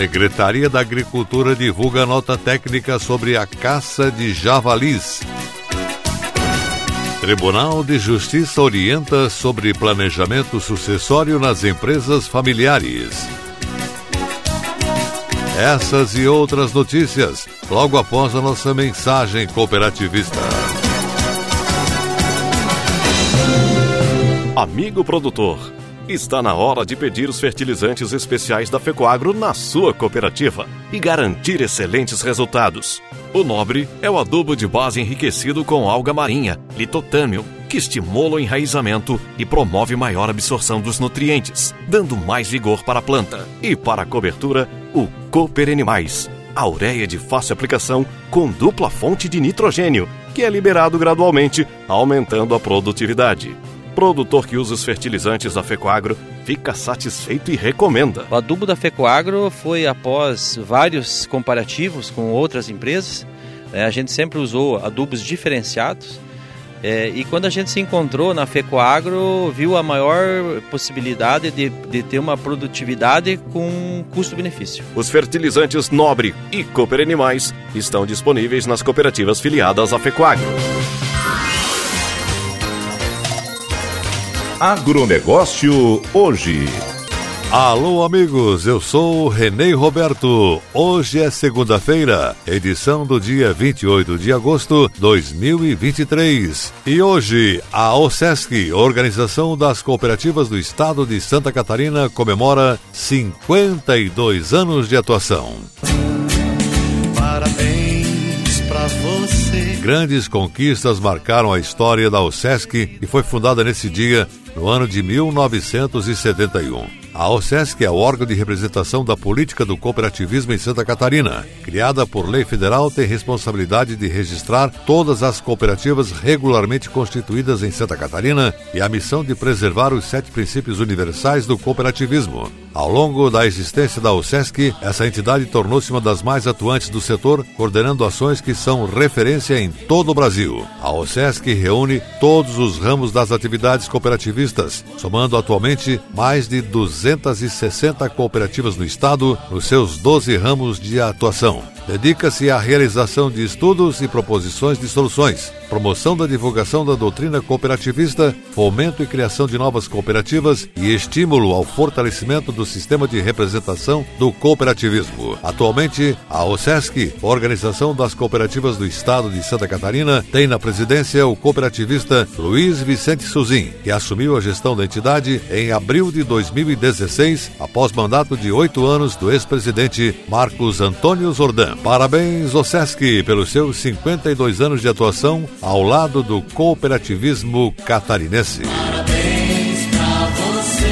Secretaria da Agricultura divulga nota técnica sobre a caça de javalis. Tribunal de Justiça orienta sobre planejamento sucessório nas empresas familiares. Essas e outras notícias logo após a nossa mensagem cooperativista. Amigo produtor, está na hora de pedir os fertilizantes especiais da Fecoagro na sua cooperativa e garantir excelentes resultados. O Nobre é o adubo de base enriquecido com alga marinha, litotâmio, que estimula o enraizamento e promove maior absorção dos nutrientes, dando mais vigor para a planta. E para a cobertura, o Cooper Animais, a ureia de fácil aplicação com dupla fonte de nitrogênio, que é liberado gradualmente, aumentando a produtividade. Produtor que usa os fertilizantes da Fecoagro fica satisfeito e recomenda. O adubo da Fecoagro foi após vários comparativos com outras empresas. É, a gente sempre usou adubos diferenciados. É, e quando a gente se encontrou na Fecoagro, viu a maior possibilidade de, de ter uma produtividade com custo-benefício. Os fertilizantes Nobre e Cooper Animais estão disponíveis nas cooperativas filiadas à Fecoagro. Agronegócio hoje. Alô, amigos, eu sou Renê Roberto. Hoje é segunda-feira, edição do dia 28 de agosto de 2023. E hoje, a OSESC, Organização das Cooperativas do Estado de Santa Catarina, comemora 52 anos de atuação. Parabéns pra você. Grandes conquistas marcaram a história da OSESC e foi fundada nesse dia no ano de 1971. A OSESC é o órgão de representação da política do cooperativismo em Santa Catarina. Criada por lei federal, tem responsabilidade de registrar todas as cooperativas regularmente constituídas em Santa Catarina e a missão de preservar os sete princípios universais do cooperativismo. Ao longo da existência da OSESC, essa entidade tornou-se uma das mais atuantes do setor, coordenando ações que são referência em todo o Brasil. A OSESC reúne todos os ramos das atividades cooperativistas, somando atualmente mais de 260 cooperativas no estado, nos seus 12 ramos de atuação. Dedica-se à realização de estudos e proposições de soluções, promoção da divulgação da doutrina cooperativista, fomento e criação de novas cooperativas e estímulo ao fortalecimento do sistema de representação do cooperativismo. Atualmente, a OSESC, Organização das Cooperativas do Estado de Santa Catarina, tem na presidência o cooperativista Luiz Vicente Suzin, que assumiu a gestão da entidade em abril de 2016, após mandato de oito anos do ex-presidente Marcos Antônio Zordan. Parabéns, OSESC, pelos seus 52 anos de atuação ao lado do cooperativismo catarinense. Parabéns pra você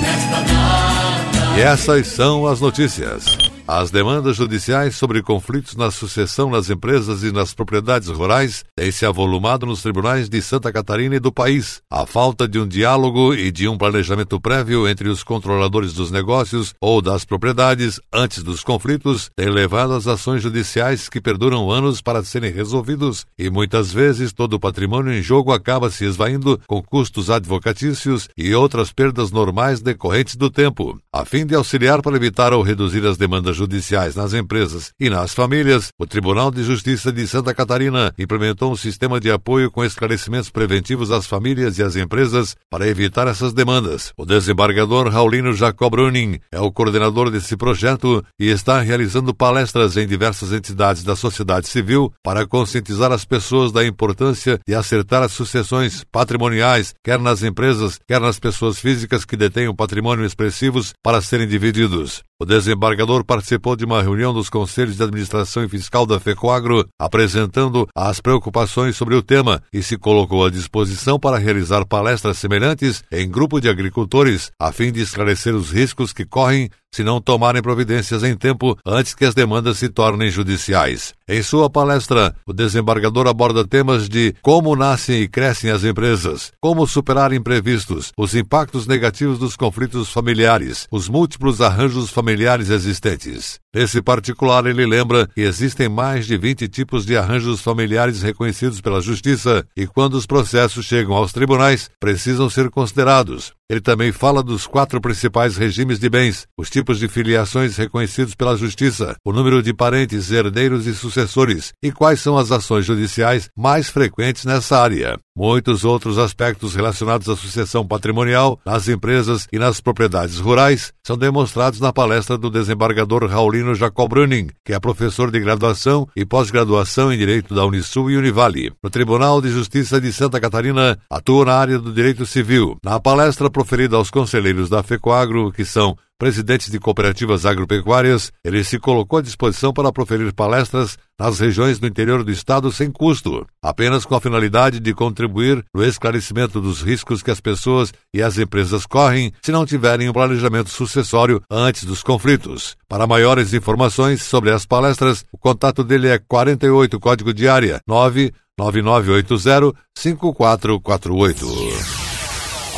nesta data. E essas são as notícias. As demandas judiciais sobre conflitos na sucessão nas empresas e nas propriedades rurais têm se avolumado nos tribunais de Santa Catarina e do país. A falta de um diálogo e de um planejamento prévio entre os controladores dos negócios ou das propriedades antes dos conflitos tem levado às ações judiciais que perduram anos para serem resolvidos e muitas vezes todo o patrimônio em jogo acaba se esvaindo com custos advocatícios e outras perdas normais decorrentes do tempo. A fim de auxiliar para evitar ou reduzir as demandas judiciais nas empresas e nas famílias, o Tribunal de Justiça de Santa Catarina implementou um sistema de apoio com esclarecimentos preventivos às famílias e às empresas para evitar essas demandas. O desembargador Raulino Jacob Bruning é o coordenador desse projeto e está realizando palestras em diversas entidades da sociedade civil para conscientizar as pessoas da importância de acertar as sucessões patrimoniais, quer nas empresas, quer nas pessoas físicas que detêm patrimônio expressivos para serem divididos. O desembargador participou de uma reunião dos conselhos de administração e fiscal da FECOAGRO, apresentando as preocupações sobre o tema e se colocou à disposição para realizar palestras semelhantes em grupo de agricultores, a fim de esclarecer os riscos que correm se não tomarem providências em tempo antes que as demandas se tornem judiciais. Em sua palestra, o desembargador aborda temas de como nascem e crescem as empresas, como superar imprevistos, os impactos negativos dos conflitos familiares, os múltiplos arranjos familiares existentes. Nesse particular, ele lembra que existem mais de 20 tipos de arranjos familiares reconhecidos pela Justiça e, quando os processos chegam aos tribunais, precisam ser considerados. Ele também fala dos quatro principais regimes de bens, os tipos de filiações reconhecidos pela Justiça, o número de parentes, herdeiros e sucessores e quais são as ações judiciais mais frequentes nessa área. Muitos outros aspectos relacionados à sucessão patrimonial nas empresas e nas propriedades rurais são demonstrados na palestra do desembargador Raulino Jacob Bruning, que é professor de graduação e pós-graduação em Direito da Unisul e Univale. No Tribunal de Justiça de Santa Catarina, atua na área do direito civil. Na palestra proferida aos conselheiros da FECOAGRO, que são presidente de cooperativas agropecuárias, ele se colocou à disposição para proferir palestras nas regiões do interior do estado sem custo, apenas com a finalidade de contribuir no esclarecimento dos riscos que as pessoas e as empresas correm se não tiverem um planejamento sucessório antes dos conflitos. Para maiores informações sobre as palestras, o contato dele é 48 código de área 99980 5448.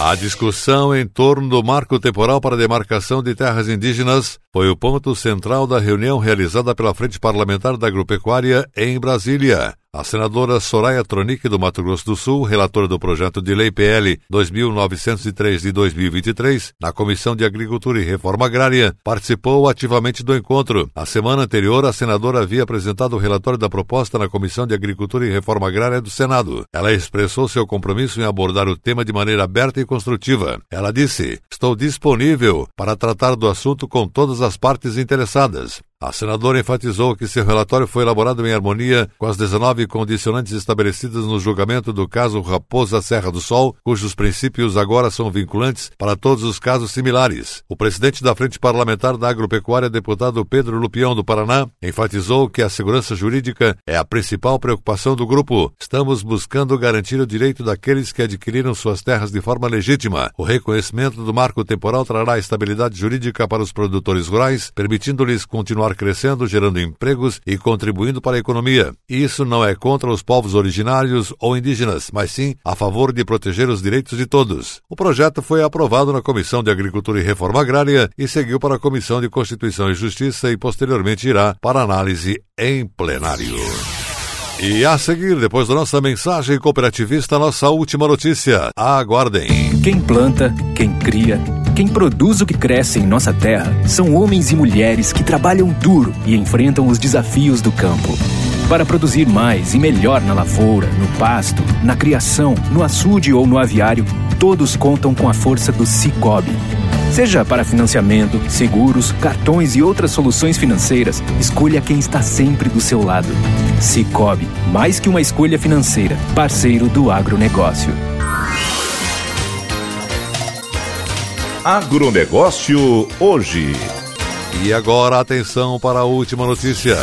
A discussão em torno do marco temporal para a demarcação de terras indígenas foi o ponto central da reunião realizada pela Frente Parlamentar da Agropecuária em Brasília. A senadora Soraya Tronic, do Mato Grosso do Sul, relatora do projeto de lei PL 2903 de 2023, na Comissão de Agricultura e Reforma Agrária, participou ativamente do encontro. A semana anterior, a senadora havia apresentado o relatório da proposta na Comissão de Agricultura e Reforma Agrária do Senado. Ela expressou seu compromisso em abordar o tema de maneira aberta e construtiva. Ela disse: Estou disponível para tratar do assunto com todas as partes interessadas. A senadora enfatizou que seu relatório foi elaborado em harmonia com as 19 condicionantes estabelecidas no julgamento do caso Raposa Serra do Sol, cujos princípios agora são vinculantes para todos os casos similares. O presidente da Frente Parlamentar da Agropecuária, deputado Pedro Lupião do Paraná, enfatizou que a segurança jurídica é a principal preocupação do grupo. Estamos buscando garantir o direito daqueles que adquiriram suas terras de forma legítima. O reconhecimento do marco temporal trará estabilidade jurídica para os produtores rurais, permitindo-lhes continuar continuar crescendo, gerando empregos e contribuindo para a economia. Isso não é contra os povos originários ou indígenas, mas sim a favor de proteger os direitos de todos. O projeto foi aprovado na Comissão de Agricultura e Reforma Agrária e seguiu para a Comissão de Constituição e Justiça e posteriormente irá para análise em plenário. E a seguir, depois da nossa mensagem cooperativista, nossa última notícia. Aguardem. Quem planta, quem cria, quem produz o que cresce em nossa terra são homens e mulheres que trabalham duro e enfrentam os desafios do campo. Para produzir mais e melhor na lavoura, no pasto, na criação, no açude ou no aviário, todos contam com a força do Cicobi Seja para financiamento, seguros, cartões e outras soluções financeiras, escolha quem está sempre do seu lado. Cicobi, mais que uma escolha financeira, parceiro do agronegócio. Agronegócio hoje. E agora atenção para a última notícia.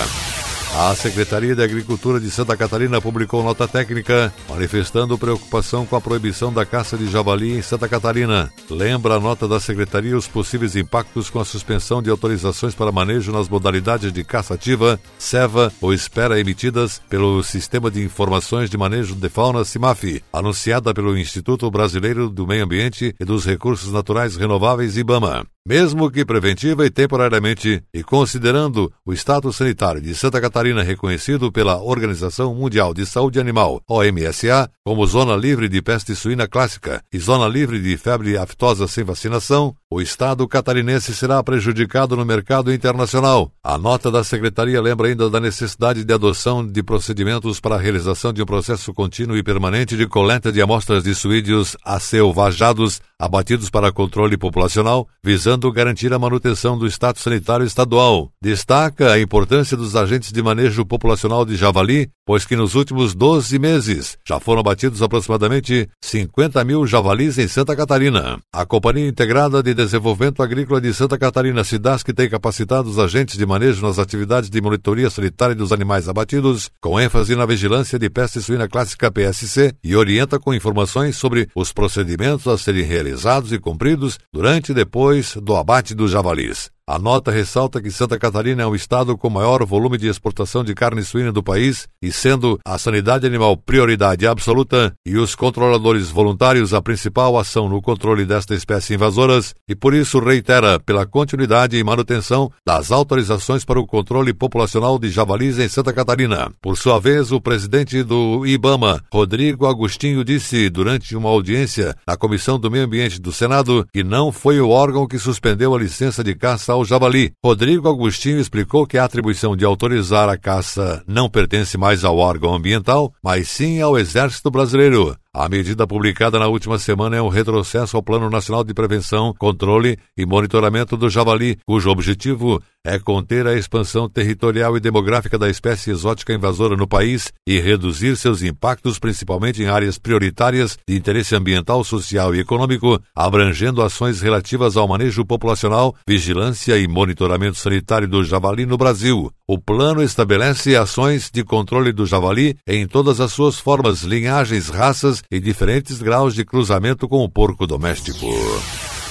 A Secretaria de Agricultura de Santa Catarina publicou nota técnica manifestando preocupação com a proibição da caça de javali em Santa Catarina. Lembra a nota da Secretaria os possíveis impactos com a suspensão de autorizações para manejo nas modalidades de caça ativa, ceva ou espera emitidas pelo Sistema de Informações de Manejo de Fauna CIMAF, anunciada pelo Instituto Brasileiro do Meio Ambiente e dos Recursos Naturais Renováveis IBAMA. Mesmo que preventiva e temporariamente, e considerando o status sanitário de Santa Catarina reconhecido pela Organização Mundial de Saúde Animal, OMSA, como zona livre de peste suína clássica e zona livre de febre aftosa sem vacinação, o Estado catarinense será prejudicado no mercado internacional. A nota da Secretaria lembra ainda da necessidade de adoção de procedimentos para a realização de um processo contínuo e permanente de coleta de amostras de suídeos acelvajados abatidos para controle populacional, visando garantir a manutenção do status sanitário estadual. Destaca a importância dos agentes de manejo populacional de javali, pois que nos últimos 12 meses já foram abatidos aproximadamente 50 mil javalis em Santa Catarina. A Companhia Integrada de Desenvolvimento Agrícola de Santa Catarina, que tem capacitado os agentes de manejo nas atividades de monitoria sanitária dos animais abatidos, com ênfase na vigilância de peste suína clássica PSC, e orienta com informações sobre os procedimentos a serem realizados e cumpridos durante e depois do abate dos javalis. A nota ressalta que Santa Catarina é o estado com maior volume de exportação de carne suína do país e sendo a sanidade animal prioridade absoluta e os controladores voluntários a principal ação no controle desta espécie invasoras e por isso reitera pela continuidade e manutenção das autorizações para o controle populacional de javalis em Santa Catarina. Por sua vez, o presidente do IBAMA, Rodrigo Agostinho, disse durante uma audiência na Comissão do Meio Ambiente do Senado que não foi o órgão que suspendeu a licença de caça ao javali. Rodrigo Agostinho explicou que a atribuição de autorizar a caça não pertence mais ao órgão ambiental, mas sim ao Exército Brasileiro. A medida publicada na última semana é um retrocesso ao Plano Nacional de Prevenção, Controle e Monitoramento do Javali, cujo objetivo é conter a expansão territorial e demográfica da espécie exótica invasora no país e reduzir seus impactos principalmente em áreas prioritárias de interesse ambiental, social e econômico, abrangendo ações relativas ao manejo populacional, vigilância e monitoramento sanitário do javali no Brasil. O plano estabelece ações de controle do javali em todas as suas formas, linhagens, raças e diferentes graus de cruzamento com o porco doméstico.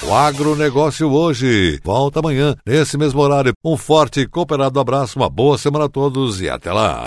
O agronegócio hoje. Volta amanhã, nesse mesmo horário. Um forte e cooperado abraço, uma boa semana a todos e até lá.